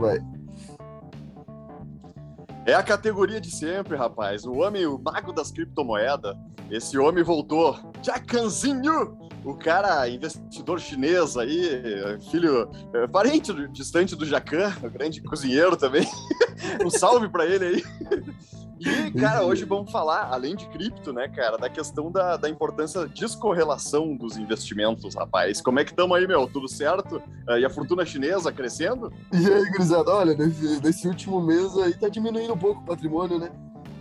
Vai. É a categoria de sempre, rapaz. O homem, o mago das criptomoedas. Esse homem voltou. Jacanzinho! O cara, investidor chinês aí, filho, é, parente distante do Jacan, grande cozinheiro também. um salve para ele aí. E, cara, hoje vamos falar, além de cripto, né, cara, da questão da, da importância da descorrelação dos investimentos, rapaz. Como é que estamos aí, meu? Tudo certo? E a fortuna chinesa crescendo? E aí, gurizada, olha, nesse, nesse último mês aí tá diminuindo um pouco o patrimônio, né?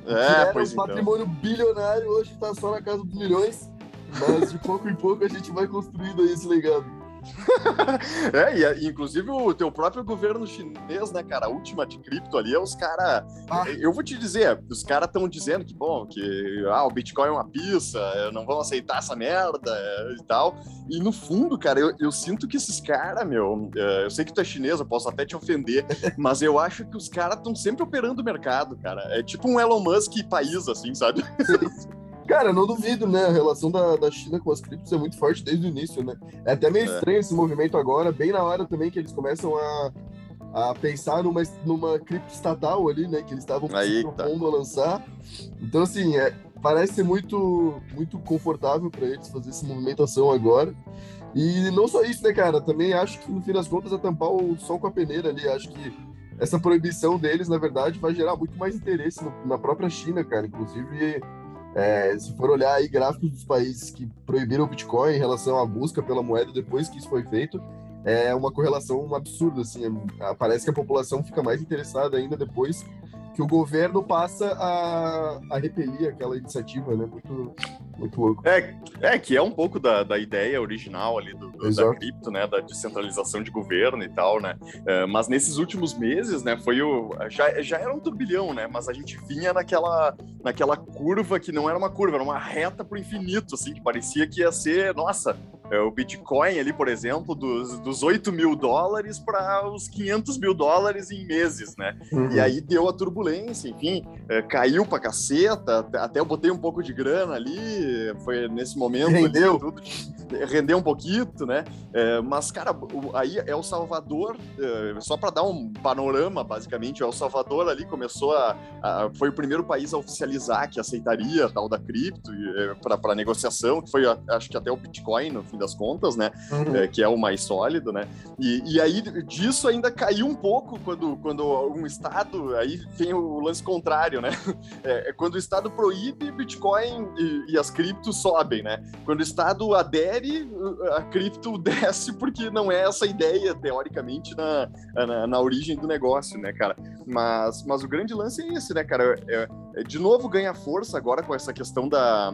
É, pois um então. patrimônio bilionário, hoje tá só na casa dos milhões, mas de pouco em pouco a gente vai construindo aí esse legado. é, e inclusive o teu próprio governo chinês, né, cara? A última de cripto ali é os caras. Ah. Eu vou te dizer, os caras estão dizendo que, bom, que ah, o Bitcoin é uma pista, não vão aceitar essa merda e tal. E no fundo, cara, eu, eu sinto que esses caras, meu, é, eu sei que tu é chinês, eu posso até te ofender, mas eu acho que os caras estão sempre operando o mercado, cara. É tipo um Elon Musk país, assim, sabe? Cara, não duvido, né? A relação da, da China com as criptos é muito forte desde o início, né? É até meio é. estranho esse movimento agora, bem na hora também que eles começam a, a pensar numa, numa cripto estatal ali, né? Que eles estavam se propondo tá. a lançar. Então, assim, é, parece ser muito, muito confortável para eles fazer essa movimentação agora. E não só isso, né, cara? Também acho que no fim das contas é tampar o sol com a peneira ali. Acho que essa proibição deles, na verdade, vai gerar muito mais interesse no, na própria China, cara. Inclusive é, se for olhar aí gráficos dos países que proibiram o Bitcoin em relação à busca pela moeda depois que isso foi feito, é uma correlação absurda, assim, é, parece que a população fica mais interessada ainda depois que o governo passa a, a repelir aquela iniciativa, né? Muito, muito louco. É, é que é um pouco da, da ideia original ali do, do da cripto, né? Da descentralização de governo e tal, né? É, mas nesses últimos meses, né? Foi o já, já era um turbilhão, né? Mas a gente vinha naquela naquela curva que não era uma curva, era uma reta pro infinito, assim, que parecia que ia ser, nossa, o Bitcoin ali, por exemplo, dos, dos 8 mil dólares para os 500 mil dólares em meses, né? Uhum. E aí deu a turbulência, enfim, é, caiu pra caceta, até eu botei um pouco de grana ali, foi nesse momento. Rendeu. Tudo, rendeu um pouquinho, né? É, mas, cara, aí é o Salvador, é, só para dar um panorama, basicamente, é o Salvador ali começou a, a, foi o primeiro país a oficializar que aceitaria a tal da cripto é, para negociação, que foi, acho que até o Bitcoin, no fim das contas, né? Uhum. É, que é o mais sólido, né? E, e aí disso ainda caiu um pouco quando, quando um Estado, aí vem o lance contrário, né? É, é quando o Estado proíbe Bitcoin e, e, as criptos sobem, né? Quando o Estado adere, a cripto desce porque não é essa ideia, teoricamente, na, na, na origem do negócio, né, cara? Mas, mas o grande lance é esse, né, cara? É, de novo ganha força agora com essa questão da,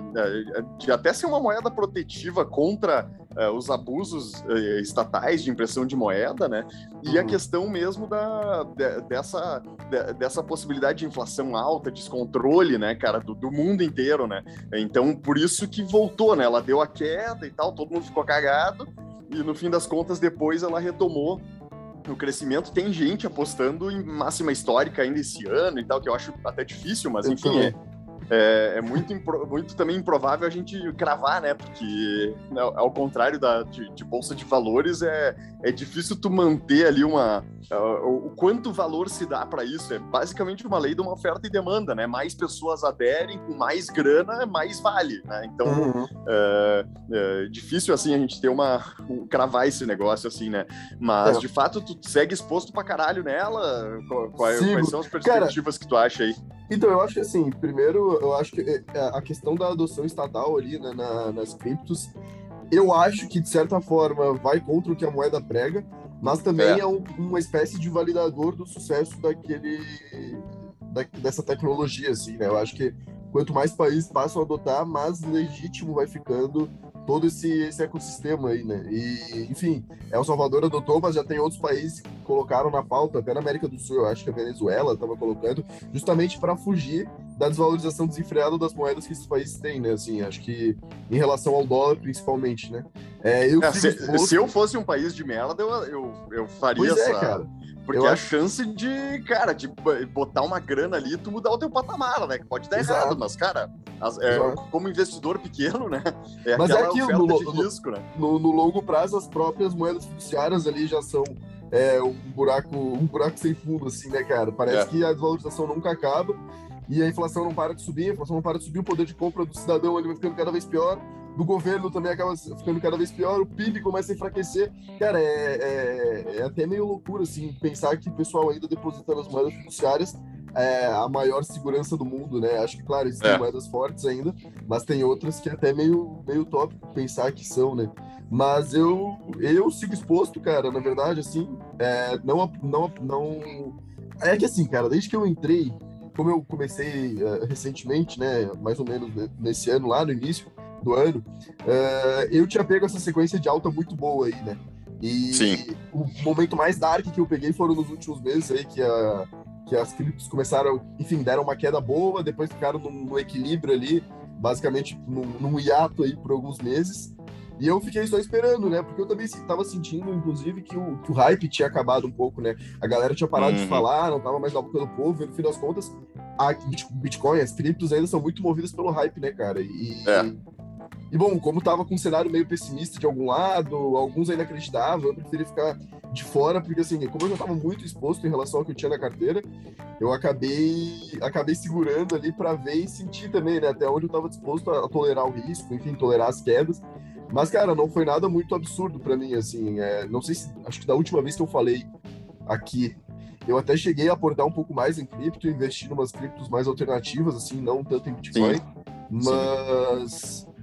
de até ser uma moeda protetiva contra uh, os abusos uh, estatais de impressão de moeda, né? E uhum. a questão mesmo da, de, dessa, de, dessa possibilidade de inflação alta, descontrole, né, cara, do, do, mundo inteiro, né? Então, por isso que voltou, né? Ela deu a queda e tal, todo mundo ficou cagado, e no fim das contas, depois ela retomou no crescimento. Tem gente apostando em máxima histórica ainda esse ano e tal, que eu acho até difícil, mas enfim, é, é, é muito, muito também improvável a gente cravar, né? Porque, né, ao contrário da, de, de, bolsa de valores, é, é difícil tu manter ali uma. Uh, o quanto valor se dá para isso. É basicamente uma lei de uma oferta e demanda, né? Mais pessoas aderem, com mais grana, mais vale, né? Então, uhum. é, é, difícil, assim, a gente ter uma. cravar esse negócio, assim, né? Mas, é. de fato, tu segue exposto pra caralho nela? Quais, quais são as perspectivas Cara, que tu acha aí? Então, eu acho que assim, primeiro, eu acho que é, a questão da adoção estatal ali né, na, nas criptos, eu acho que de certa forma vai contra o que a moeda prega, mas também é, é um, uma espécie de validador do sucesso daquele da, dessa tecnologia, assim, né? Eu acho que quanto mais países passam a adotar, mais legítimo vai ficando todo esse, esse ecossistema aí, né? E, enfim, El Salvador adotou, mas já tem outros países que colocaram na pauta, até na América do Sul, eu acho que a Venezuela estava colocando, justamente para fugir da desvalorização desenfreada das moedas que esses países têm, né? Assim, acho que em relação ao dólar, principalmente, né? É, eu é, se, se, eu fosse um país de merda, eu, eu, eu faria pois é, essa... É, cara porque eu a acho... chance de, cara, de botar uma grana ali e tu mudar o teu patamar, né? Que pode dar Exato. errado, mas, cara, as, é, como investidor pequeno, né? É mas é aquilo, no, risco, né? no, no, longo prazo, as próprias moedas fiduciárias ali já são é, um buraco um buraco sem fundo, assim, né, cara? Parece é. que a desvalorização nunca acaba e a inflação não para de subir, a inflação não para de subir, o poder de compra do cidadão ele vai ficando cada vez pior, do governo também acaba ficando cada vez pior, o PIB começa a enfraquecer. Cara, é, é, é até meio loucura, assim, pensar que o pessoal ainda deposita nas moedas fiduciárias é a maior segurança do mundo, né? Acho que, claro, existem é. moedas fortes ainda, mas tem outras que é até meio, meio tópico pensar que são, né? Mas eu, eu sigo exposto, cara, na verdade, assim, é, não, não, não... É que assim, cara, desde que eu entrei, como eu comecei uh, recentemente, né, mais ou menos nesse ano, lá no início do ano, uh, eu tinha pego essa sequência de alta muito boa aí, né? E Sim. o momento mais dark que eu peguei foram nos últimos meses aí, que, a, que as criptos começaram, enfim, deram uma queda boa, depois ficaram no, no equilíbrio ali, basicamente num, num hiato aí por alguns meses. E eu fiquei só esperando, né? Porque eu também estava sentindo, inclusive, que o, que o hype tinha acabado um pouco, né? A galera tinha parado uhum. de falar, não tava mais na boca do povo, e no fim das contas, a Bitcoin, as criptos ainda são muito movidas pelo hype, né, cara? E, é. e bom, como tava com um cenário meio pessimista de algum lado, alguns ainda acreditavam, eu preferi ficar de fora, porque assim, como eu já estava muito exposto em relação ao que eu tinha na carteira, eu acabei acabei segurando ali para ver e sentir também, né, até onde eu estava disposto a, a, tolerar o risco, enfim, tolerar as quedas. Mas, cara, não foi nada muito absurdo para mim, assim. É, não sei se. Acho que da última vez que eu falei aqui, eu até cheguei a aportar um pouco mais em cripto, investir em umas criptos mais alternativas, assim, não tanto em Bitcoin. Sim. Mas. Sim.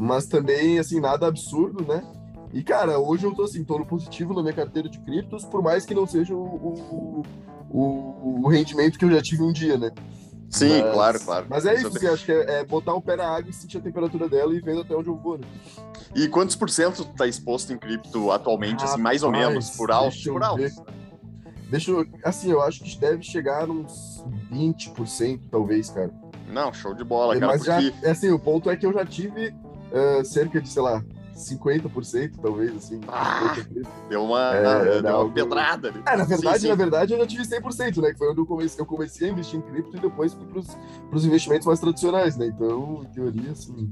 Mas também, assim, nada absurdo, né? E, cara, hoje eu tô assim, tô no positivo na minha carteira de criptos, por mais que não seja o, o, o rendimento que eu já tive um dia, né? Sim, mas, claro, claro. Mas é isso, assim, acho que é, é, botar o pé na água e sentir a temperatura dela e vendo até onde eu vou, né? E quantos por cento tá exposto em cripto atualmente, ah, assim, mais ou menos, por alto? Por alto. Deixa eu, assim, eu acho que deve chegar uns 20%, talvez, cara. Não, show de bola, cara. Mas porque... já, assim, o ponto é que eu já tive uh, cerca de, sei lá, 50%, talvez, assim. Ah, deu uma, é, deu uma pedrada ali. É, na verdade, sim, sim. na verdade, eu já tive 100%, né? Que foi onde eu comecei, eu comecei a investir em cripto e depois fui pros, pros investimentos mais tradicionais, né? Então, em teoria, assim,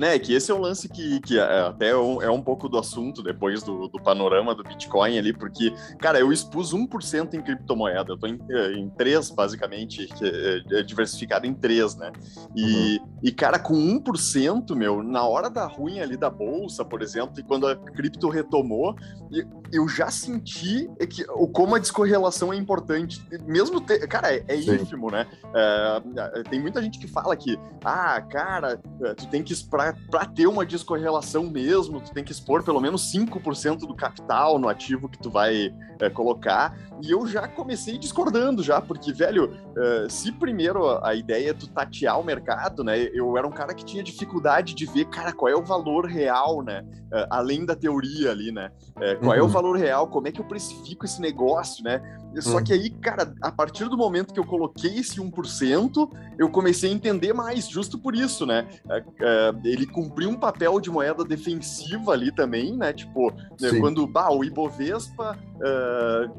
né, que esse é um lance que, que é, até é um, é um pouco do assunto depois do, do, panorama do Bitcoin ali, porque, cara, eu expus 1% em criptomoeda, eu tô em, eh, em três, basicamente, é, é diversificado em três, né? E, uhum. e, cara, com 1%, meu, na hora da ruim ali da bolsa, por exemplo, e quando a cripto retomou, eu já senti que, como a descorrelação é importante, mesmo, cara, é, é ínfimo, né? É, tem muita gente que fala que, ah, cara, tu tem que esperar para ter uma descorrelação mesmo, tu tem que expor pelo menos 5% do capital no ativo que tu vai é, colocar. E eu já comecei discordando já, porque, velho, uh, se primeiro a ideia é tu tatear o mercado, né? Eu era um cara que tinha dificuldade de ver, cara, qual é o valor real, né? Uh, além da teoria ali, né? Uh, qual uhum. é o uhum. valor real? Como é que eu precifico esse negócio, né? Só uhum. que aí, cara, a partir do momento que eu coloquei esse 1%, eu comecei a entender mais, justo por isso, né? ele cumpriu um papel de moeda defensiva ali também, né? Tipo, Sim. quando bah, o Ibovespa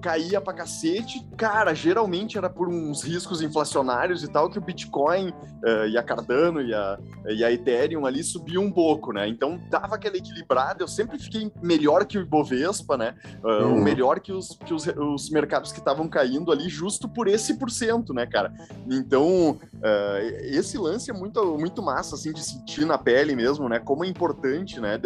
caía pra cacete, cara, geralmente era por uns riscos inflacionários e tal, que o Bitcoin uh, e a Cardano e a, e a Ethereum ali subiam um pouco, né? Então dava aquela equilibrada, eu sempre fiquei melhor que o Ibovespa, né? Uh, uhum. Melhor que os, que os, os mercados que estavam caindo ali, justo por esse porcento, né, cara? Então, uh, esse lance é muito, muito massa, assim, de sentir na pele mesmo, né? Como é importante, né?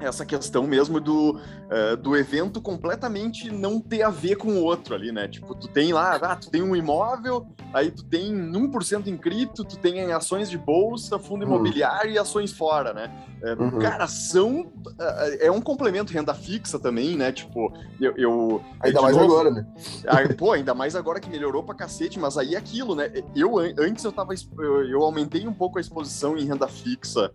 Essa questão mesmo do, uh, do evento completamente não ter a ver com o outro ali, né? Tipo, tu tem lá, ah, tu tem um imóvel, aí tu tem 1% em cripto, tu tem ações de bolsa, fundo uhum. imobiliário e ações fora, né? É, uhum. Cara, são. Uh, é um complemento renda fixa também, né? Tipo, eu. eu ainda mais novo, agora, né? Ah, pô, ainda mais agora que melhorou pra cacete, mas aí é aquilo, né? Eu antes eu tava. Eu, eu aumentei um pouco a exposição em renda fixa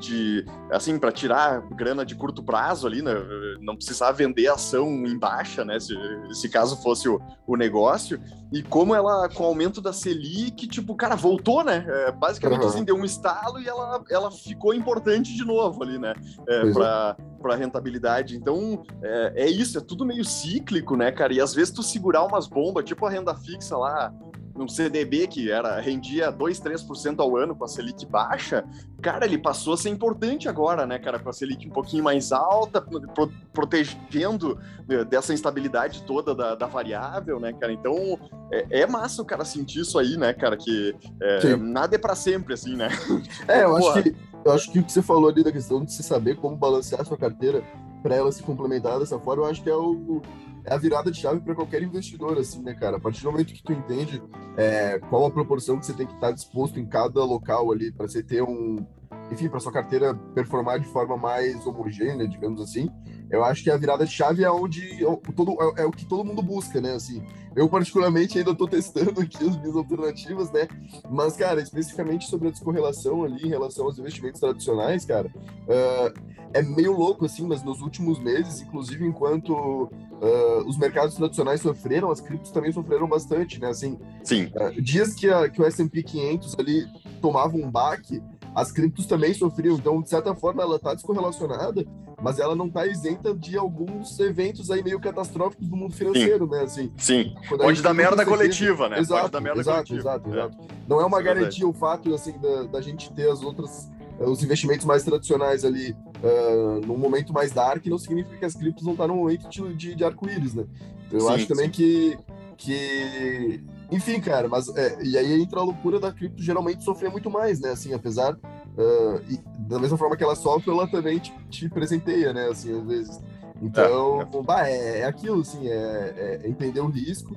de. Assim, para tirar grana de curto prazo ali, né? Não precisar vender ação em baixa, né? Se, se caso fosse o, o negócio. E como ela, com o aumento da Selic, tipo, cara, voltou, né? É, basicamente, uhum. assim, deu um estalo e ela, ela ficou importante de novo ali, né? É, para para rentabilidade. Então, é, é, isso, é tudo meio cíclico, né, cara? E às vezes tu segurar umas bombas, tipo a renda fixa lá, um CDB que era rendia 2, 3% ao ano com a Selic baixa, cara, ele passou a ser importante agora, né, cara, com a Selic um pouquinho mais alta, pro, protegendo né, dessa instabilidade toda da, da, variável, né, cara? Então, é, é, massa o cara sentir isso aí, né, cara, que é, nada é para sempre, assim, né? É, eu acho, que, eu acho que o que você falou ali da questão de se saber como balancear a sua carteira para ela se complementar dessa forma, eu acho que é o, é a virada de chave para qualquer investidor, assim, né, cara? A partir do momento que tu entende é, qual a proporção que você tem que estar disposto em cada local ali para você ter um, enfim, para sua carteira performar de forma mais homogênea, digamos assim, eu acho que a virada de chave é onde é, todo, é, é o que todo mundo busca, né? Assim, eu particularmente ainda estou testando aqui as minhas alternativas, né? Mas, cara, especificamente sobre a descorrelação ali em relação aos investimentos tradicionais, cara, uh, é meio louco, assim, mas nos últimos meses, inclusive enquanto uh, os mercados tradicionais sofreram, as criptos também sofreram bastante, né? Assim, Sim. Uh, dias que, a, que o S&P 500 ali tomava um baque, as criptos também sofriam. Então, de certa forma, ela está descorrelacionada, mas ela não está isenta de alguns eventos aí meio catastróficos do mundo financeiro, Sim. né? Assim, Sim. Pode dar merda coletiva, né? Exato, Pode dar merda exato, coletiva. exato, é. exato. Não é uma é garantia o fato assim da, da gente ter as outras eh, os investimentos mais tradicionais ali uh, num momento mais dark não significa que as criptos não estão tá no momento de, de, de arco-íris, né? Então, eu sim, acho também que, que enfim, cara, mas é, e aí entra a loucura da cripto geralmente sofrer muito mais, né? Assim, apesar uh, e, da mesma forma que ela sofre, ela também te, te presenteia, né? Assim, às vezes. Então, é, Bah, é, é, aquilo, assim, é, é, entender o risco,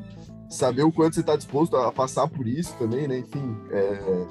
saber o quanto você está disposto a passar por isso também, né? Enfim, é,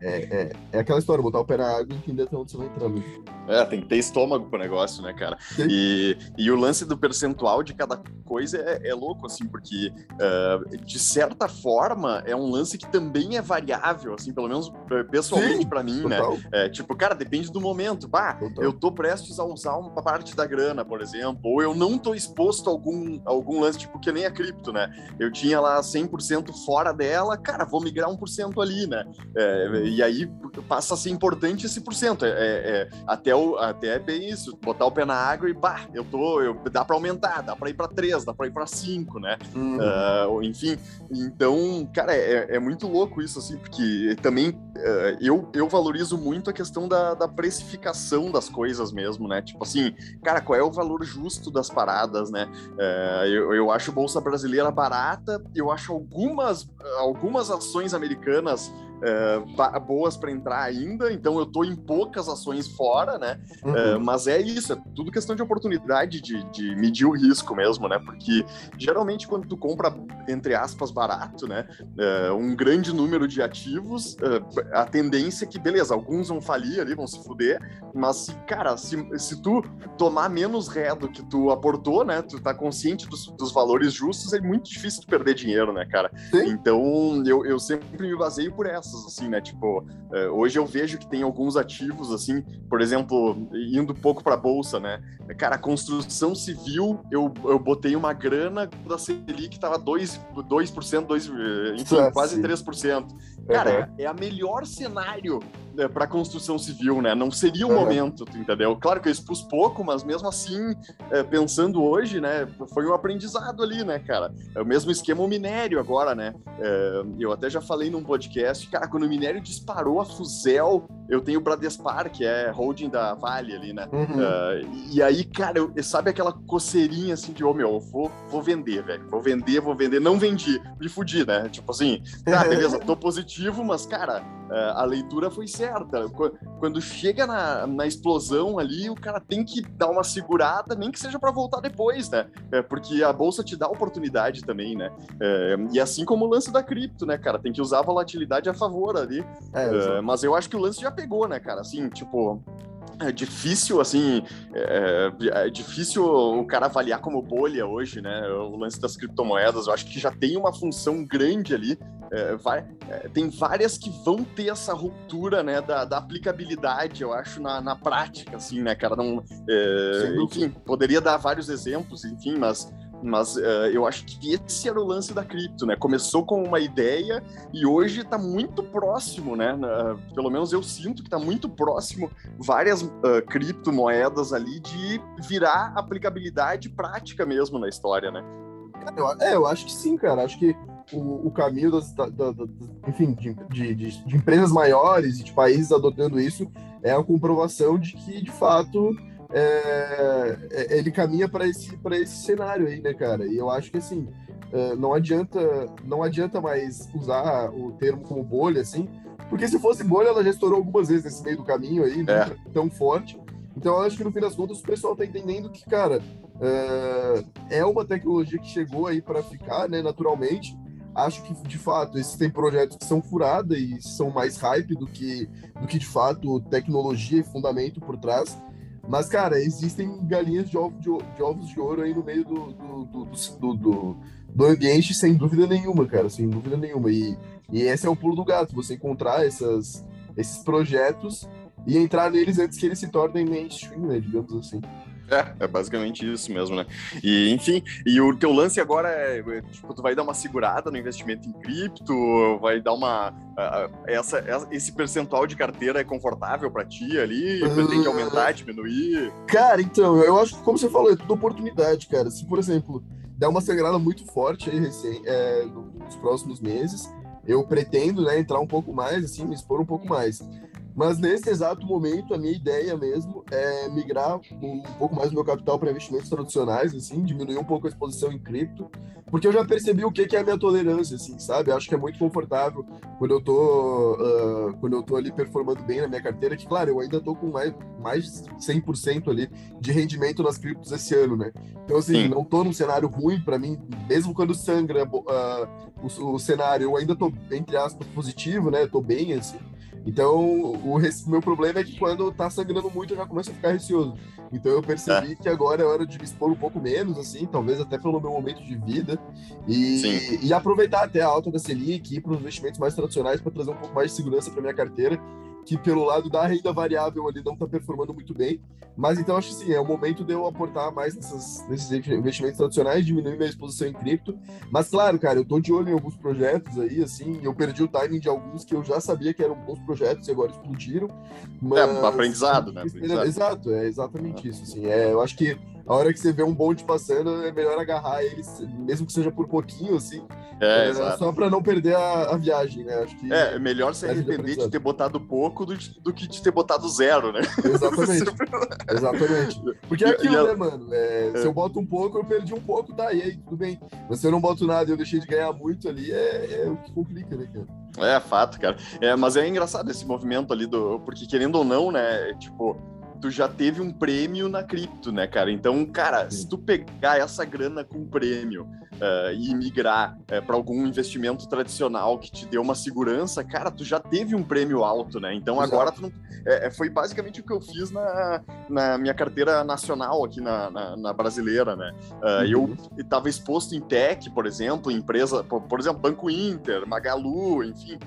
é, é. É, aquela história, botar o pé na água e entender até onde você vai entrando. É, tem que ter estômago pro negócio, né, cara? E, e o lance do percentual de cada coisa é, é louco, assim, porque uh, de certa forma é um lance que também é variável, assim, pelo menos pessoalmente para mim, né? total. né? É, tipo, cara, depende do momento. Bah, total. eu tô prestes a usar uma parte da grana, por exemplo, ou eu não tô exposto a algum, a algum lance, tipo, que nem a cripto, né? Eu tinha lá 100% fora dela, cara, vou migrar 1% ali, né? É, e aí passa a ser importante esse porcento. É, é, até, o, até é bem isso, botar o pé na água e bah, eu tô, eu, dá para aumentar, dá para ir para 3, dá para ir para 5, né? Uhum. Uh, enfim, então, cara, é, é, muito louco isso, assim, porque também uh, eu, eu valorizo muito a questão da, da precificação das coisas mesmo, né? Tipo assim, cara, qual é o valor justo das paradas, né? Uh, eu, eu acho Bolsa Brasileira barata, eu acho algumas, algumas ações americanas uh, boas para entrar ainda, então eu estou em poucas ações fora, né? Uhum. Uh, mas é isso, é tudo questão de oportunidade de, de, medir o risco mesmo, né? Porque geralmente quando tu compra, entre aspas, barato, né? Uh, um grande número de ativos, a tendência é que, beleza, alguns vão falir ali, vão se fuder, mas, cara, se, se tu tomar menos ré do que tu aportou, né? Tu tá consciente dos, dos valores justos, é muito difícil tu perder dinheiro, né, cara? Sim. Então, eu, eu sempre me baseio por essa assim, né? Tipo, é, hoje eu vejo que tem alguns ativos, assim, por exemplo, indo um pouco para bolsa, né? Cara, construção civil, eu, eu botei uma grana da Selic tava 2%, 2%, 2, enfim, ah, quase 3%. Cara, uhum. é a melhor cenário né, para construção civil, né? Não seria o uhum. momento, entendeu? Claro que eu expus pouco, mas mesmo assim, é, pensando hoje, né, foi um aprendizado ali, né, cara? É o mesmo esquema o minério agora, né? É, eu até já falei num podcast, cara, quando o minério disparou a Fuzel, eu tenho o Bradespar, que é holding da Vale ali, né? Uhum. Uh, e aí, cara, eu, sabe aquela coceirinha assim de, ô oh, meu, vou, vou vender, velho, vou vender, vou vender, não vendi, me fudi, né? Tipo assim, tá, beleza, tô positivo, mas, cara, uh, a leitura foi certa. Quando chega na, na explosão ali, o cara tem que dar uma segurada, nem que seja para voltar depois, né? É, porque a bolsa te dá oportunidade também, né? É, e assim como o lance da cripto, né, cara? Tem que usar a volatilidade a favor ali. É, mas eu acho que o lance já pegou, né, cara? Assim, tipo, é difícil, assim, é, é, difícil o cara avaliar como bolha hoje, né? O lance das criptomoedas, eu acho que já tem uma função grande ali. É, vai, é, tem várias que vão ter essa ruptura, né, da, da aplicabilidade, eu acho, na, na prática, assim, né, cara? Não, é, enfim, poderia dar vários exemplos, enfim, mas mas uh, eu acho que esse era o lance da cripto, né? Começou com uma ideia e hoje está muito próximo, né? Uh, pelo menos eu sinto que está muito próximo várias uh, criptomoedas ali de virar aplicabilidade prática mesmo na história, né? Eu, é, eu acho que sim, cara. Acho que o, o caminho das, da, da, da, enfim, de, de, de, empresas maiores e de países adotando isso é a comprovação de que, de fato, é, é ele caminha para esse, esse cenário aí, né, cara? E eu acho que, assim, é, não adianta não adianta mais usar o termo como bolha, assim, porque se fosse bolha, ela já estourou algumas vezes nesse meio do caminho aí, é. tão forte. Então, eu acho que no fim das contas, o pessoal está entendendo que, cara, é, é uma tecnologia que chegou aí para ficar, né, naturalmente. Acho que, de fato, existem projetos que são furada e são mais hype do que, do que, de fato, tecnologia e fundamento por trás. Mas, cara, existem galinhas de, ovo, de, de ovos de ouro aí no meio do, do, do, do, do ambiente, sem dúvida nenhuma, cara, sem dúvida nenhuma. E, e esse é o pulo do gato, você encontrar essas, esses projetos e entrar neles antes que eles se tornem mainstream, né, digamos assim. É, é basicamente isso mesmo, né? E, enfim, e o teu lance agora é, é tipo, tu vai dar uma segurada no investimento em cripto, vai dar uma... essa, esse percentual de carteira é confortável para ti ali? Uh... Tem que aumentar, diminuir? Cara, então, eu acho que, como você falou, é tudo oportunidade, cara. Se, por exemplo, der uma segurada muito forte aí, recém, é, nos próximos meses, eu pretendo, né, entrar um pouco mais, assim, me expor um pouco mais. Mas nesse exato momento, a minha ideia mesmo é migrar um pouco mais do meu capital para investimentos tradicionais, assim, diminuir um pouco a exposição em cripto, porque eu já percebi o que, é a minha tolerância, assim, sabe? Acho que é muito confortável quando eu tô, uh, quando eu tô ali performando bem na minha carteira, que, claro, eu ainda tô com mais, mais de 100% ali de rendimento nas criptos esse ano, né? Então, assim, Sim. não tô num cenário ruim para mim, mesmo quando sangra uh, o, o cenário, eu ainda tô, entre aspas, positivo, né? Tô bem, assim. Então, o meu problema é que quando tá sangrando muito, eu já começo a ficar receoso. Então, eu percebi é. que agora é hora de me expor um pouco menos, assim, talvez até pelo meu momento de vida, e, e aproveitar até a alta da Selic e ir para os investimentos mais tradicionais para trazer um pouco mais de segurança para minha carteira que pelo lado da renda variável ali não está performando muito bem. Mas então acho que sim, é o momento de eu aportar mais nessas, nesses investimentos tradicionais, diminuir minha exposição em cripto. Mas claro, cara, eu estou de olho em alguns projetos aí, assim, eu perdi o timing de alguns que eu já sabia que eram bons projetos e agora explodiram. Mas... É, aprendizado, né? Aprendizado. Exato, é exatamente isso. Assim, é, eu acho que a hora que você vê um bonde passando, é melhor agarrar eles, mesmo que seja por pouquinho, assim. É, é só para não perder a, a, viagem, né? Acho que é, é melhor se arrepender de ter botado pouco do, do, que de ter botado zero, né? Exatamente. Exatamente. Porque é aquilo, e, né, mano? É, é, se eu boto um pouco, eu perdi um pouco, tá, e aí, tudo bem. Mas se eu não boto nada e eu deixei de ganhar muito ali, é, é o que complica, né, cara? É, fato, cara. É, mas é engraçado esse movimento ali do. Porque querendo ou não, né? Tipo tu já teve um prêmio na cripto, né, cara? Então, cara, se tu pegar essa grana com prêmio uh, e migrar uh, eh, para algum investimento tradicional que te deu uma segurança, cara, tu já teve um prêmio alto, né? Então Exato. agora tu não... é, foi basicamente o que eu fiz na, na minha carteira nacional aqui na, na, na brasileira, né? Uh, uhum. Eu estava exposto em tech, por exemplo, empresa, por, por exemplo, Banco Inter, Magalu, enfim,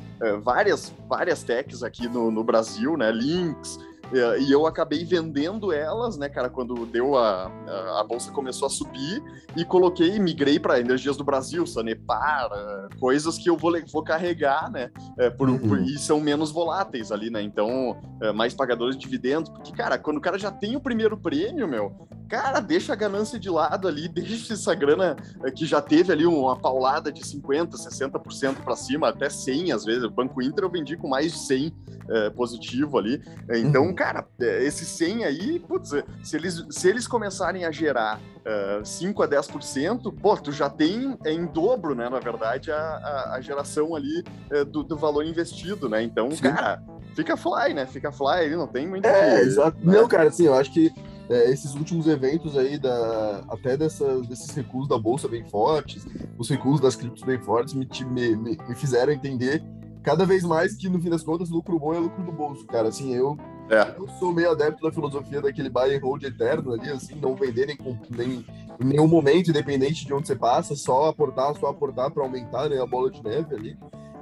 várias várias techs aqui no, no Brasil, né? Links. É, e eu acabei vendendo elas, né, cara, quando deu a, a, a bolsa começou a subir e coloquei, migrei para Energias do Brasil, Sanepar, é, coisas que eu vou, vou carregar, né, é, por, uhum. por, e são menos voláteis ali, né, então mais pagadores de dividendos, porque, cara, quando o cara já tem o primeiro prêmio, meu, cara, deixa a ganância de lado ali, deixa essa grana que já teve ali uma paulada de 50%, 60% para cima, até 100 às vezes, o Banco Inter eu vendi com mais de 100 é, positivo ali, então, uhum cara, é, esse 100 aí, putz, se eles, se eles começarem a gerar uh, 5 a 10%, pô, tu já tem é em dobro, né, na verdade, a, a, a geração ali uh, do, do, valor investido, né? Então, Sim. cara, fica fly, né? Fica fly não tem muito. É, que, exato. Né? Não, cara, assim, eu acho que é, esses últimos eventos aí, da, até dessas, desses recuos da Bolsa bem fortes, os recuos das criptos bem fortes, me, me, me fizeram entender cada vez mais que, no fim das contas, lucro bom é lucro do bolso, cara. Assim, eu é. Eu sou meio adepto da filosofia daquele buy and hold eterno ali, assim, não vender nem, nem em nenhum momento, independente de onde você passa, só aportar, só aportar para aumentar né, a bola de neve ali.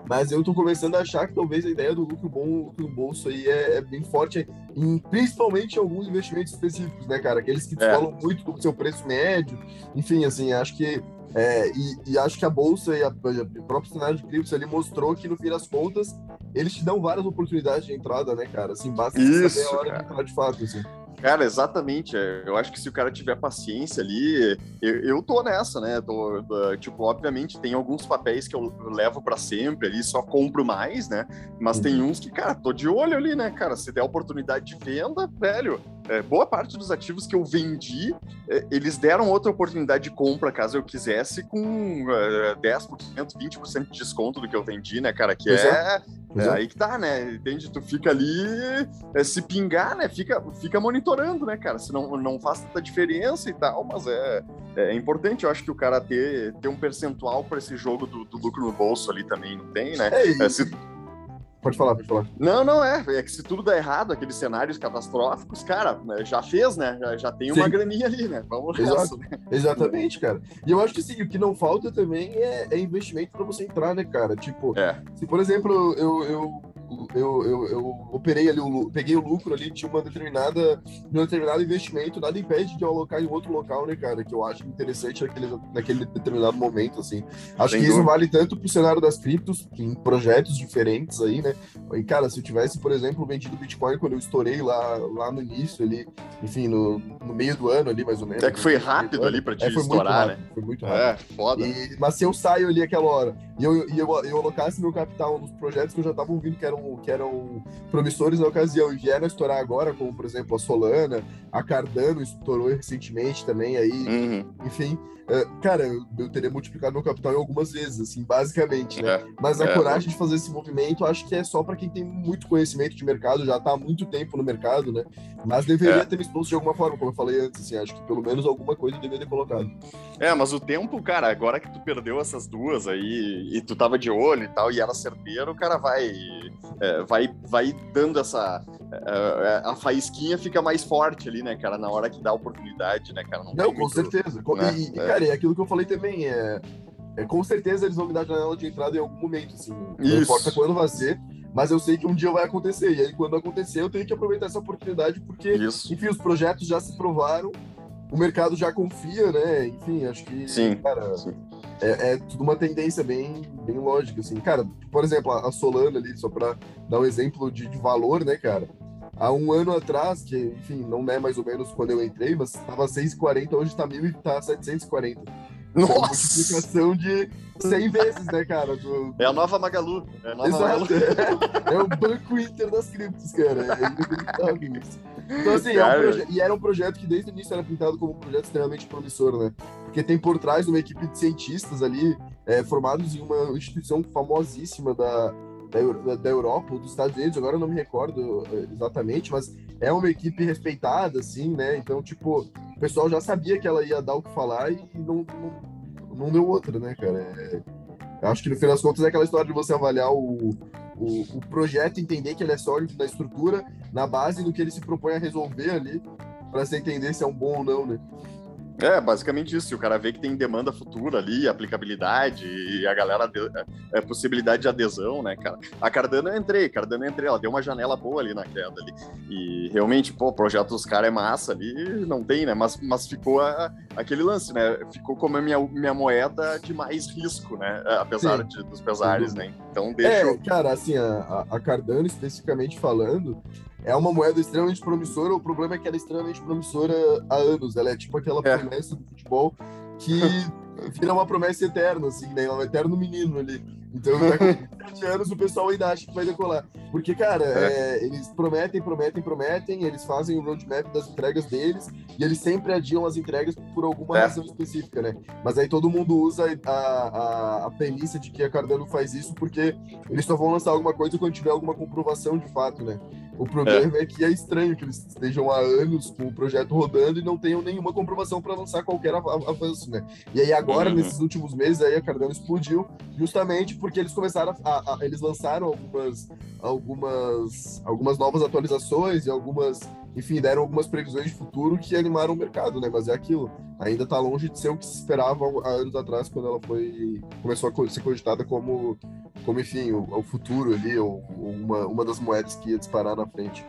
Mas eu tô começando a achar que talvez a ideia do lucro bom, no bolso aí é, é bem forte, em, principalmente em alguns investimentos específicos, né, cara? Aqueles que é. falam muito do seu preço médio. Enfim, assim, acho que é, e, e, acho que a bolsa e a, a próprio cenário de criptos ali mostrou que, no fim das contas, eles te dão várias oportunidades de entrada, né, cara? Assim, basta Isso, saber a hora cara. de entrar de fato, assim. Cara, exatamente. É, eu acho que se o cara tiver paciência ali, eu, eu tô nessa, né? Tô, tipo, obviamente tem alguns papéis que eu levo para sempre ali, só compro mais, né? Mas uhum. tem uns que, cara, tô de olho ali, né, cara? Se der oportunidade de venda, velho, é, boa parte dos ativos que eu vendi, é, eles deram outra oportunidade de compra caso eu quisesse, com é, 10%, 20% de desconto do que eu vendi, né, cara? Que é, é, é, aí que tá, né? Entende? Tu fica ali, é, se pingar, né? Fica, fica monitorando, né, cara? Se não, não faz tanta diferença e tal, mas é, é importante, eu acho que o cara ter, ter um percentual para esse jogo do, do, lucro no bolso ali também, não tem, né? É, se Pode falar, pode falar. Não, não é. É que se tudo der errado, aqueles cenários catastróficos, cara, né, já fez, né? Já, já tem uma Sim. graninha ali, né? Vamos Exato. Né? Exatamente, cara. E eu acho que sim, o que não falta também é, é investimento para você entrar, né, cara? Tipo, é. se por exemplo, eu, eu eu, eu, eu operei ali, o, peguei o lucro ali, tinha uma determinada, um determinado investimento, nada impede de eu alocar em outro local, né, cara? Que eu acho interessante naquele, naquele determinado momento, assim. Acho Sem que dúvida. isso vale tanto pro cenário das criptos, em projetos diferentes aí, né? E, cara, se eu tivesse, por exemplo, vendido Bitcoin quando eu estourei lá, lá no início ali, enfim, no, no meio do ano ali, mais ou menos. É que foi rápido ali pra te é, estourar, rápido, né? Foi muito rápido. É, foda. E, mas se eu saio ali aquela hora e eu, e eu, eu alocasse meu capital nos projetos que eu já tava ouvindo que eram eram, que eram promissores na ocasião e vieram estourar agora, como por exemplo a Solana, a Cardano estourou recentemente também aí, uhum. enfim. Uh, cara, eu, eu, teria multiplicado meu capital em algumas vezes, assim, basicamente, né? É, Mas a é, coragem é. de fazer esse movimento, acho que é só para quem tem muito conhecimento de mercado, já tá há muito tempo no mercado, né? Mas deveria é. ter me exposto de alguma forma, como eu falei antes, assim, acho que pelo menos alguma coisa deveria ter colocado. É, mas o tempo, cara, agora que tu perdeu essas duas aí e tu tava de olho e tal, e era certeiro, o cara vai é, vai, vai dando essa. É, é, a faísquinha fica mais forte ali, né, cara, na hora que dá a oportunidade, né, cara? Não, Não com muito, certeza. Né? E, é. Cara, é aquilo que eu falei também, é, é, com certeza eles vão me dar janela de entrada em algum momento, assim. Não Isso. importa quando vai ser, mas eu sei que um dia vai acontecer. E aí, quando acontecer, eu tenho que aproveitar essa oportunidade, porque, Isso. enfim, os projetos já se provaram, o mercado já confia, né? Enfim, acho que, sim, cara, sim é, é, tudo uma tendência bem, bem lógica, assim. Cara, por exemplo, a Solana ali, só para dar um exemplo de, de, valor, né, cara? Há um ano atrás, que, enfim, não é mais ou menos quando eu entrei, mas estava 6,40, hoje está 1.000 e tá 740. Nossa! É uma multiplicação de 100 vezes, né, cara? Do... É a nova Magalu. É a nova Exato. Magalu. É, é, o Banco Inter das criptos, cara. É isso. Então, assim, é um proje... e era um projeto que desde o início era pintado como um projeto extremamente promissor, né? Porque tem por trás uma equipe de cientistas ali, é, formados em uma instituição famosíssima da, da, da, Europa ou dos Estados Unidos, agora eu não me recordo é, exatamente, mas é uma equipe respeitada, assim, né? Então, tipo, o pessoal já sabia que ela ia dar o que falar e não, não, não deu outra, né, cara? É, acho que no final das contas é aquela história de você avaliar o, o, o projeto, entender que ele é sólido na estrutura, na base do que ele se propõe a resolver ali, para você entender se é um bom ou não, né? É, basicamente isso. O cara vê que tem demanda futura ali, aplicabilidade e a galera é, é, possibilidade de adesão, né, cara? A Cardano eu entrei, Cardano eu entrei, ela deu uma janela boa ali na queda ali. E realmente, pô, o projeto dos caras é massa ali, não tem, né? Mas, mas ficou a, aquele lance, né? Ficou como a minha, minha moeda de mais risco, né? Apesar de, dos pesares, né? Então deixa. É, cara, assim, a, a Cardano especificamente falando, é uma moeda extremamente promissora. O problema é que ela é extremamente promissora há anos. Ela é tipo aquela é. promessa do futebol que vira uma promessa eterna, assim, né? É um eterno menino ali. Então, com 7 anos, o pessoal ainda acha que vai decolar. Porque, cara, é. É, eles prometem, prometem, prometem, eles fazem o roadmap das entregas deles e eles sempre adiam as entregas por alguma é. razão específica, né? Mas aí todo mundo usa a, a, a premissa de que a Cardano faz isso porque eles só vão lançar alguma coisa quando tiver alguma comprovação de fato, né? O problema é. é. que é estranho que eles estejam há anos com o projeto rodando e não tenham nenhuma comprovação para lançar qualquer avanço, né? E aí agora, uhum. nesses últimos meses, aí a Cardano explodiu justamente porque eles começaram a, a, eles lançaram algumas, algumas, algumas novas atualizações e algumas, enfim, deram algumas previsões de futuro que animaram o mercado, né? Mas é aquilo, ainda está longe de ser o que se esperava há anos atrás quando ela foi começou a ser cogitada como como enfim, o, o futuro ali, ou, ou, uma, uma das moedas que ia disparar na frente.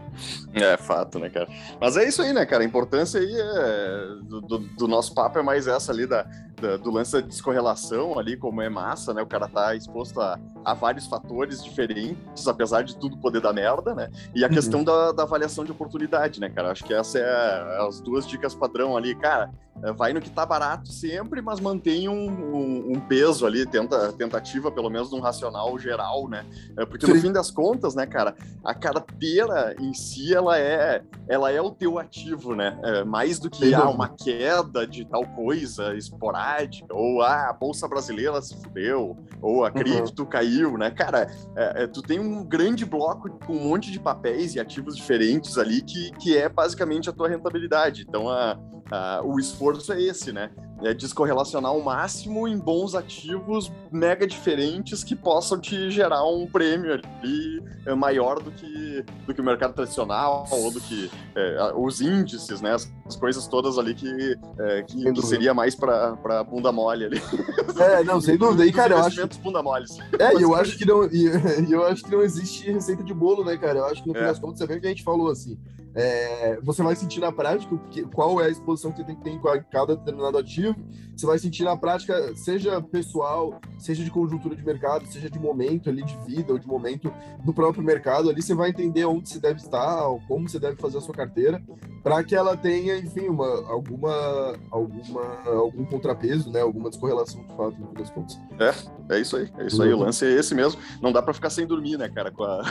É fato, né, cara? Mas é isso aí, né, cara? A importância aí é, do, do, do nosso papo é mais essa ali da, da, do lance da descorrelação ali, como é massa, né? O cara tá exposto a, a vários fatores diferentes, apesar de tudo poder dar merda, né? E a uhum. questão da, da, avaliação de oportunidade, né, cara? Acho que essa é as duas dicas padrão ali, cara. É, vai no que tá barato sempre, mas mantém um, um, um peso ali, tenta, tentativa, pelo menos, de um racional geral, né? É, porque Sim. no fim das contas, né, cara, a carteira em si, ela é, ela é o teu ativo, né? É, mais do que ah, uma queda de tal coisa esporádica, ou ah, a Bolsa Brasileira se fudeu, ou a uhum. cripto uhum. caiu, né? Cara, é, é, tu tem um grande bloco com um monte de papéis e ativos diferentes ali que, que é basicamente a tua rentabilidade. Então, a, a, o esforço é esse, né? É descorrelacionar ao máximo em bons ativos mega diferentes que possam te gerar um prêmio ali é, maior do que, do que o mercado tradicional ou do que é, os índices, né? As coisas todas ali que, é, que, que, seria mais para bunda mole ali. É, não, sem dúvida. E, cara, eu acho. bunda mole. É, e eu acho que não. E, eu acho que não existe receita de bolo, né, cara? Eu acho que no é. das contas, você vê o que a gente falou assim. É, você vai sentir na prática que, qual é a exposição que você tem que ter em cada determinado ativo. Você vai sentir na prática, seja pessoal, seja de conjuntura de mercado, seja de momento ali de vida ou de momento do próprio mercado. Ali você vai entender onde você deve estar, como você deve fazer a sua carteira, para que ela tenha, enfim, uma, alguma, alguma, algum contrapeso, né? Alguma descorrelação de fato, no fim das contas. É, é isso aí. É isso aí. O lance é esse mesmo. Não dá para ficar sem dormir, né, cara? A...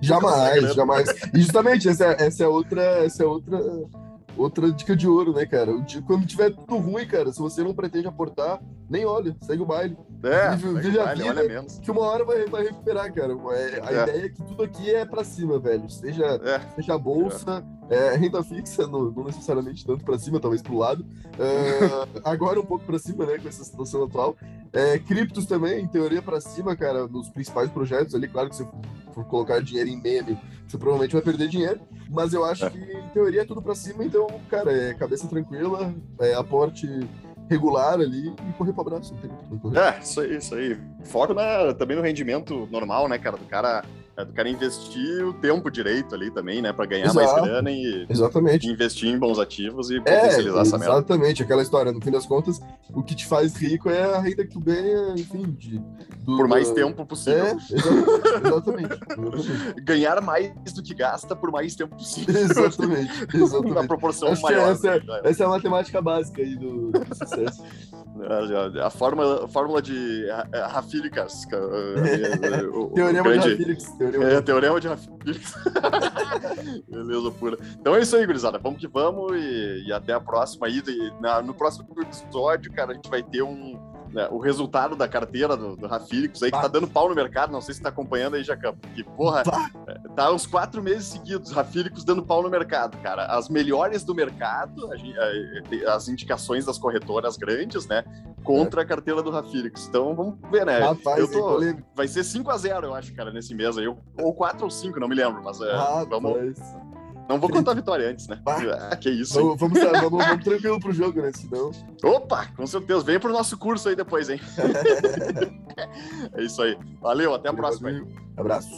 Jamais, jamais. E justamente essa, é, essa é outra, essa é outra outra dica de ouro, né, cara? Quando tiver tudo ruim, cara, se você não pretende aportar, nem olha, segue o baile. É, vive, vive a vida, olha menos. que uma hora vai, vai recuperar, cara. É, a é. ideia é que tudo aqui é pra cima, velho. Seja, é. seja a bolsa, é. Renda fixa, não, não, necessariamente tanto pra cima, talvez pro lado. Uh, agora um pouco pra cima, né, com essa situação atual. É, criptos também, em teoria pra cima, cara, nos principais projetos ali, claro que se for colocar dinheiro em meme, você provavelmente vai perder dinheiro, mas eu acho que em teoria é tudo pra cima, então, cara, é cabeça tranquila, é aporte regular ali e correr para abraço. É, isso aí, isso aí. Foco na, também no rendimento normal, né, cara? Do cara é do cara investir o tempo direito ali também, né? Para ganhar Exato. mais grana e exatamente. investir em bons ativos e potencializar é, essa merda. Exatamente, aquela história. No fim das contas, o que te faz rico é a renda que tu ganha, enfim, de, do, por mais tempo possível. É, exatamente. exatamente. Ganhar mais do que gasta por mais tempo possível. Exatamente. exatamente. Na proporção Acho maior. Essa, é, essa, é a matemática básica aí do, do sucesso. A, a, fórmula, a fórmula de Rafílicas. Teorema grande... de Rafílicas. Teorema, é, teorema de. Beleza pura. Então é isso aí, gurizada. Vamos que vamos e, e até a próxima aí. E, na, no próximo episódio, cara, a gente vai ter um, né, o resultado da carteira do, do aí, que tá dando pau no mercado. Não sei se tá acompanhando aí, Jacão. Que, porra, é, tá uns quatro meses seguidos, Rafílicos dando pau no mercado, cara. As melhores do mercado, as indicações das corretoras grandes, né? Contra é. a carteira do Rafílicos. Então, vamos ver, né? Rapaz, eu tô, vai ser 5x0, eu acho, cara, nesse mês aí. Ou 4 ou 5, não me lembro, mas é, vamos. Não vou contar a vitória antes, né? Ah, que isso. Vamos, vamos, vamos, vamos, tranquilo pro jogo, né? Senão... Opa, com certeza. Vem pro nosso curso aí depois, hein? é isso aí. Valeu, até a próxima. Abraço.